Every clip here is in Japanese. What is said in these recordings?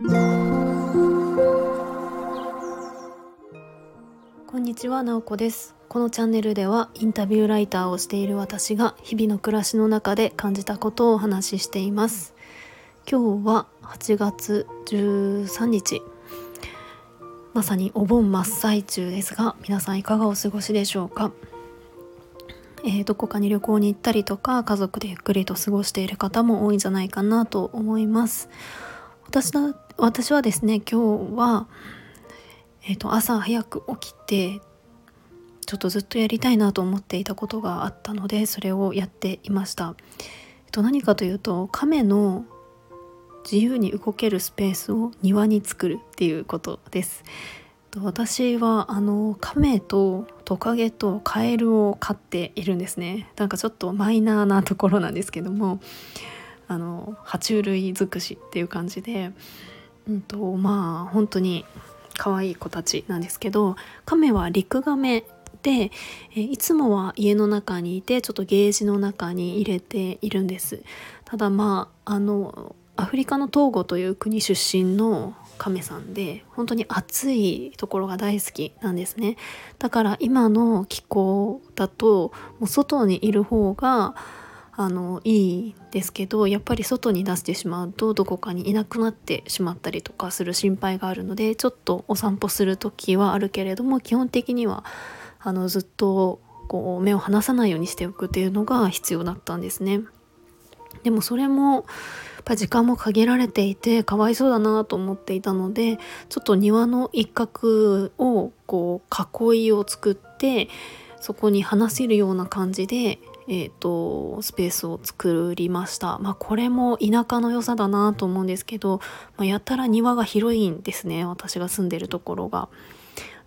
こんにちは、なおこです。このチャンネルではインタビューライターをしている私が日々の暮らしの中で感じたことをお話ししています。今日は8月13日。まさにお盆真っ最中ですが皆さんいかがお過ごしでしょうか？えー、どこかに旅行に行ったりとか家族でゆっくりと過ごしている方も多いんじゃないかなと思います。私だ私はですね今日は、えーと、朝早く起きてちょっとずっとやりたいなと思っていたことがあったのでそれをやっていました、えーと何かというと亀の自由に動けるスペースを庭に作るっていうことです。私はあの亀とトカゲとカエルを飼っているんですね。なんかちょっとマイナーなところなんですけどもあの爬虫類尽くしっていう感じで、うんと、まあ本当に可愛い子たちなんですけど亀は陸亀でえいつもは家の中にいてちょっとゲージの中に入れているんです。ただまああのアフリカのトーゴという国出身の亀さんで本当に暑いところが大好きなんですね。だから今の気候だともう外にいる方があのいいですけどやっぱり外に出してしまうとどこかにいなくなってしまったりとかする心配があるのでちょっとお散歩する時はあるけれども基本的にはあのずっとこう目を離さないようにしておくっていうのが必要だったんですね。でもそれもやっぱ時間も限られていてかわいそうだなと思っていたのでちょっと庭の一角をこう囲いを作ってそこに話せるような感じで、えーと、スペースを作りました。まあ、これも田舎の良さだなと思うんですけど、まあ、やたら庭が広いんですね私が住んでるところが。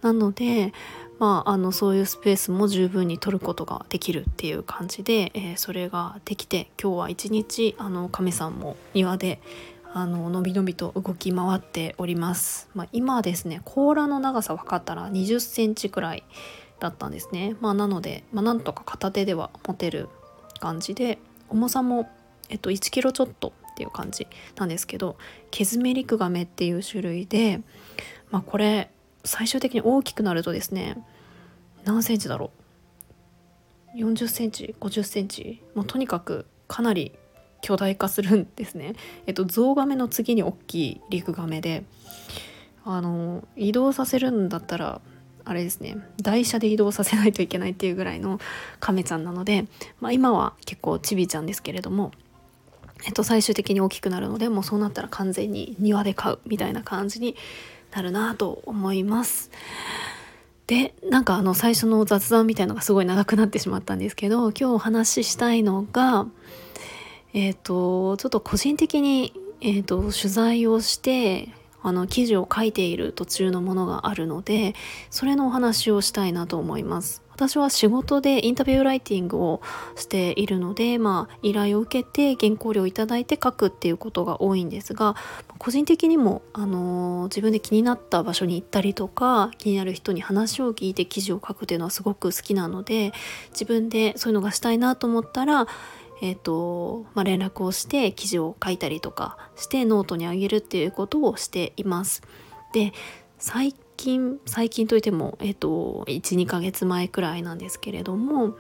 なのでまあ、あのそういうスペースも十分に取ることができるっていう感じで、えー、それができて今日は一日あの亀さんも庭であののびのびと動き回っております、まあ、今ですね甲羅の長さ分かったら20センチくらいだったんですね、まあ、なので、まあ、なんとか片手では持てる感じで重さも、えっと、1キロちょっとっていう感じなんですけどケズメリクガメっていう種類で、まあ、これ最終的に大きくなるとですね何センチだろう？40センチ50センチ？もうとにかくかなり巨大化するんですね。えっとゾウガメの次に大きい陸ガメであの移動させるんだったらあれですね台車で移動させないといけないっていうぐらいのカメちゃんなので、まあ、今は結構ちびちゃんですけれども、えっと、最終的に大きくなるのでもうそうなったら完全に庭で飼うみたいな感じになるなと思います。でなんかあの最初の雑談みたいのがすごい長くなってしまったんですけど今日お話ししたいのがえっ、ー、とちょっと個人的に、えーと、取材をしてあの記事を書いている途中のものがあるのでそれのお話をしたいなと思います。私は仕事でインタビューライティングをしているので、まあ、依頼を受けて原稿料をいただいて書くっていうことが多いんですが個人的にも、あの、自分で気になった場所に行ったりとか気になる人に話を聞いて記事を書くっていうのはすごく好きなので自分でそういうのがしたいなと思ったらえーとまあ、連絡をして記事を書いたりとかしてノートにあげるっていうことをしています。で最近最近といっても、えっと、12ヶ月前くらいなんですけれども、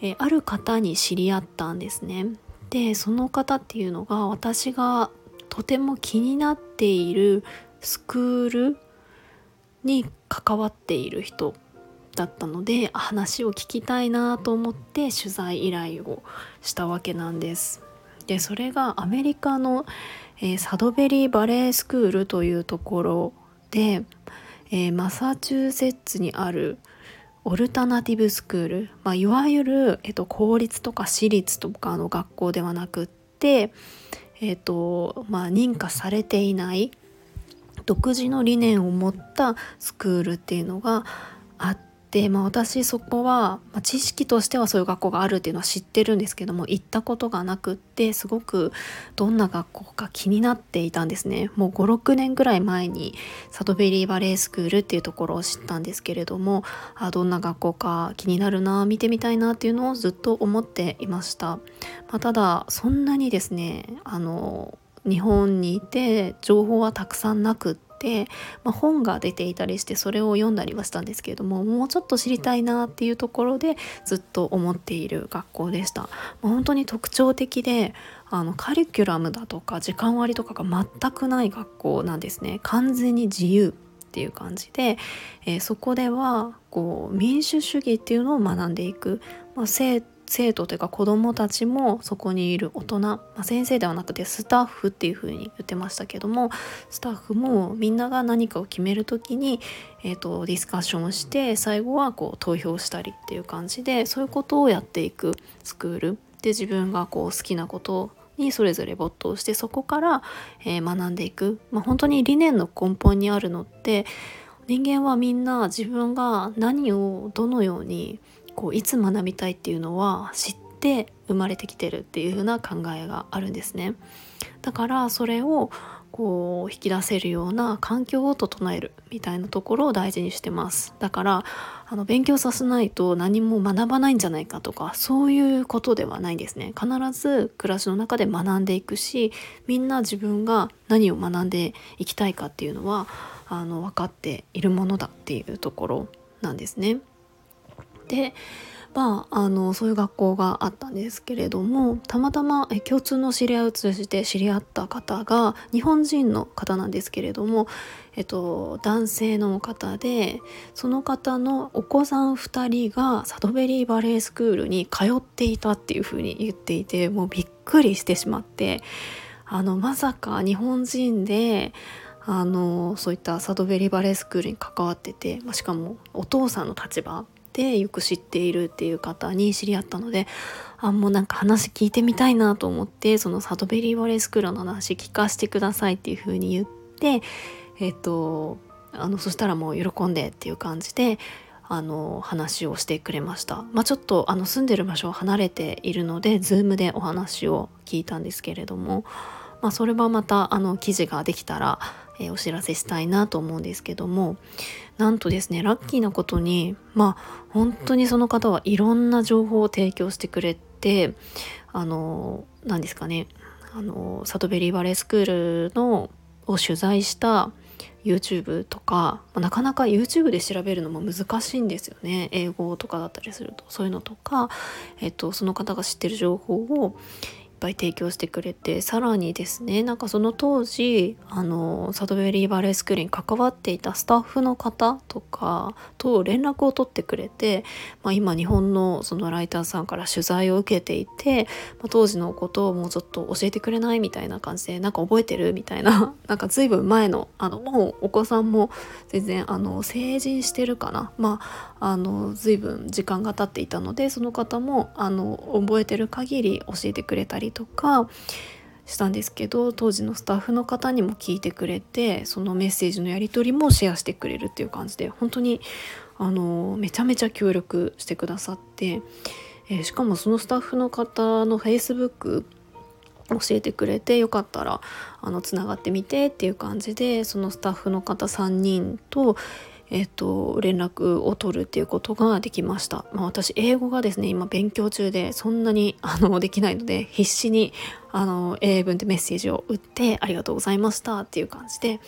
えある方に知り合ったんですね。でその方っていうのが私がとても気になっているスクールに関わっている人だったので話を聞きたいなと思って取材依頼をしたわけなんです。でそれがアメリカの、えー、サドベリーバレースクールというところでえー、マサチューセッツにあるオルタナティブスクール、まあ、いわゆる、えっと、公立とか私立とかの学校ではなくって、えっとまあ、認可されていない独自の理念を持ったスクールっていうのがあってで、まあ、私そこは、まあ、知識としてはそういう学校があるっていうのは知ってるんですけども行ったことがなくってすごくどんな学校か気になっていたんですね。もう56年ぐらい前にサトベリーバレースクールっていうところを知ったんですけれどもあどんな学校か気になるな見てみたいなっていうのをずっと思っていました、まあ、ただそんなにですねあの日本にいて情報はたくさんなくって、まあ、本が出ていたりしてそれを読んだりはしたんですけれどももうちょっと知りたいなっていうところでずっと思っている学校でした。まあ、本当に特徴的であのカリキュラムだとか時間割とかが全くない学校なんですね完全に自由っていう感じで、えー、そこではこう民主主義っていうのを学んでいく、まあ、生生徒というか子どもたちもそこにいる大人、まあ、先生ではなくてスタッフっていう風に言ってましたけどもスタッフもみんなが何かを決める時に、えーと、ディスカッションをして最後はこう投票したりっていう感じでそういうことをやっていくスクール。で自分がこう好きなことにそれぞれ没頭してそこから、えー、学んでいく、まあ、本当に理念の根本にあるのって人間はみんな自分が何をどのようにこういつ学びたいっていうのは知って生まれてきてるっていう風な考えがあるんですね。だからそれをこう引き出せるような環境を整えるみたいなところを大事にしてますだからあの勉強させないと何も学ばないんじゃないかとかそういうことではないんですね必ず暮らしの中で学んでいくしみんな自分が何を学んでいきたいかっていうのはあの分かっているものだっていうところなんですね。でまあ、あのそういう学校があったんですけれどもたまたま共通の知り合いを通じて知り合った方が日本人の方なんですけれども、えっと、男性の方でその方のお子さん2人がサドベリーバレエスクールに通っていたっていうふうに言っていてもうびっくりしてしまってあのまさか日本人であのそういったサドベリーバレエスクールに関わってて、まあ、しかもお父さんの立場てよく知っているっていう方に知り合ったのであもうなんか話聞いてみたいなと思ってそのサトベリーバレースクールの話聞かせてくださいっていう風に言ってえっ、とあのそしたらもう喜んでっていう感じであの話をしてくれました。まあ、ちょっとあの住んでる場所を離れているので Zoom でお話を聞いたんですけれども、まあ、それはまたあの記事ができたら、えー、お知らせしたいなと思うんですけどもなんとですねラッキーなことにまあ本当にその方はいろんな情報を提供してくれてあの何ですかねあのサトベリーバレースクールのを取材した YouTube とかなかなか YouTube で調べるのも難しいんですよね。英語とかだったりすると。そういうのとか、えっと、その方が知ってる情報をぱい提供してくれてさらにですねなんかその当時あのサドベリーバレースクールに関わっていたスタッフの方とかと連絡を取ってくれて、まあ、今日本のそのライターさんから取材を受けていて、まあ、当時のことをもうちょっと教えてくれないみたいな感じでなんか覚えてるみたいな なんか随分前のあのもうお子さんも全然あの成人してるかな。まああの随分時間が経っていたのでその方もあの覚えてる限り教えてくれたりとかしたんですけど当時のスタッフの方にも聞いてくれてそのメッセージのやり取りもシェアしてくれるっていう感じで本当にあのめちゃめちゃ協力してくださって、えー、しかもそのスタッフの方の Facebook 教えてくれてよかったらあのつながってみてっていう感じでそのスタッフの方3人とえっ、と、連絡を取るっていうことができました。まあ、私、英語がですね、今勉強中で、そんなに あのできないので、必死にあの英文でメッセージを打って、ありがとうございましたっていう感じで、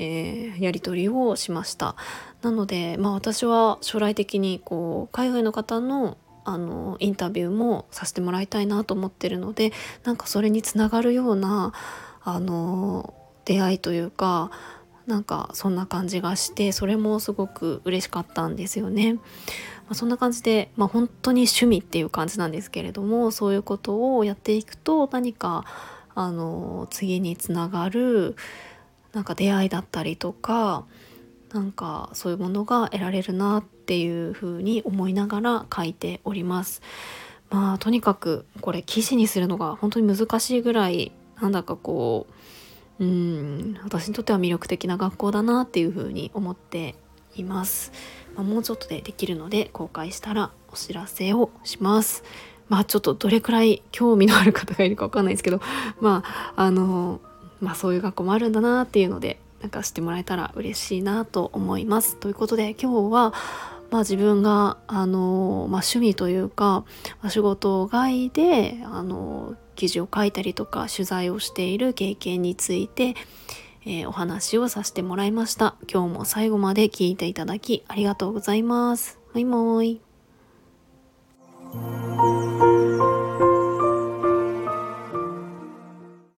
えー、やり取りをしました。なので、まあ、私は将来的にこう海外の方のあのインタビューもさせてもらいたいなと思ってるのでなんかそれにつながるようなあの出会いというかなんかそんな感じがしてそれもすごく嬉しかったんですよね。まあ、そんな感じで、まあ、本当に趣味っていう感じなんですけれどもそういうことをやっていくと何かあの次につながるなんか出会いだったりとかなんかそういうものが得られるなっていうふうに思いながら書いております。まあとにかくこれ記事にするのが本当に難しいぐらいなんだかこううん私にとっては魅力的な学校だなっていうふうに思っています、まあ、もうちょっとでできるので公開したらお知らせをします。まあちょっとどれくらい興味のある方がいるかわかんないですけど まああのまあそういう学校もあるんだなっていうのでなんか知ってもらえたら嬉しいなと思います。ということで今日はまあ、自分があの、まあ、趣味というか、まあ、仕事外であの記事を書いたりとか取材をしている経験について、えー、お話をさせてもらいました今日も最後まで聞いていただきありがとうございます。もいもーい。